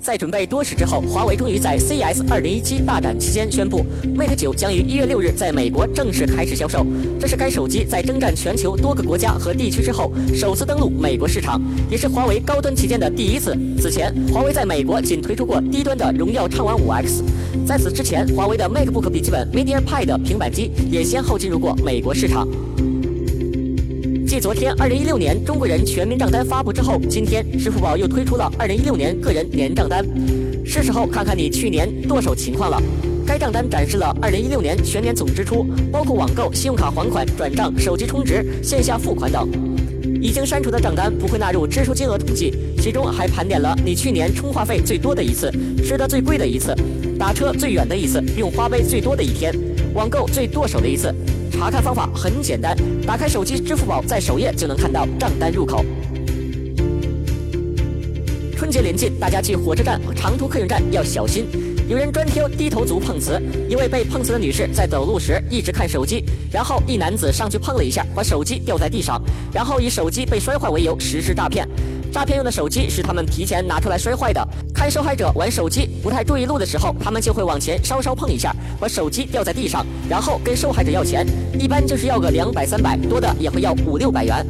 在准备多时之后，华为终于在 CES 2017大展期间宣布，Mate 9将于1月6日在美国正式开始销售。这是该手机在征战全球多个国家和地区之后，首次登陆美国市场，也是华为高端旗舰的第一次。此前，华为在美国仅推出过低端的荣耀畅玩 5X。在此之前，华为的 MacBook 笔记本 MediaPad 平板机也先后进入过美国市场。继昨天二零一六年中国人全民账单发布之后，今天支付宝又推出了二零一六年个人年账单，是时候看看你去年剁手情况了。该账单展示了二零一六年全年总支出，包括网购、信用卡还款、转账、手机充值、线下付款等。已经删除的账单不会纳入支出金额统计，其中还盘点了你去年充话费最多的一次、吃的最贵的一次、打车最远的一次、用花呗最多的一天、网购最剁手的一次。查看方法很简单，打开手机支付宝，在首页就能看到账单入口。春节临近，大家去火车站和长途客运站要小心。有人专挑低头族碰瓷，一位被碰瓷的女士在走路时一直看手机，然后一男子上去碰了一下，把手机掉在地上，然后以手机被摔坏为由实施诈骗。诈骗用的手机是他们提前拿出来摔坏的。看受害者玩手机不太注意路的时候，他们就会往前稍稍碰一下，把手机掉在地上，然后跟受害者要钱，一般就是要个两百三百，多的也会要五六百元。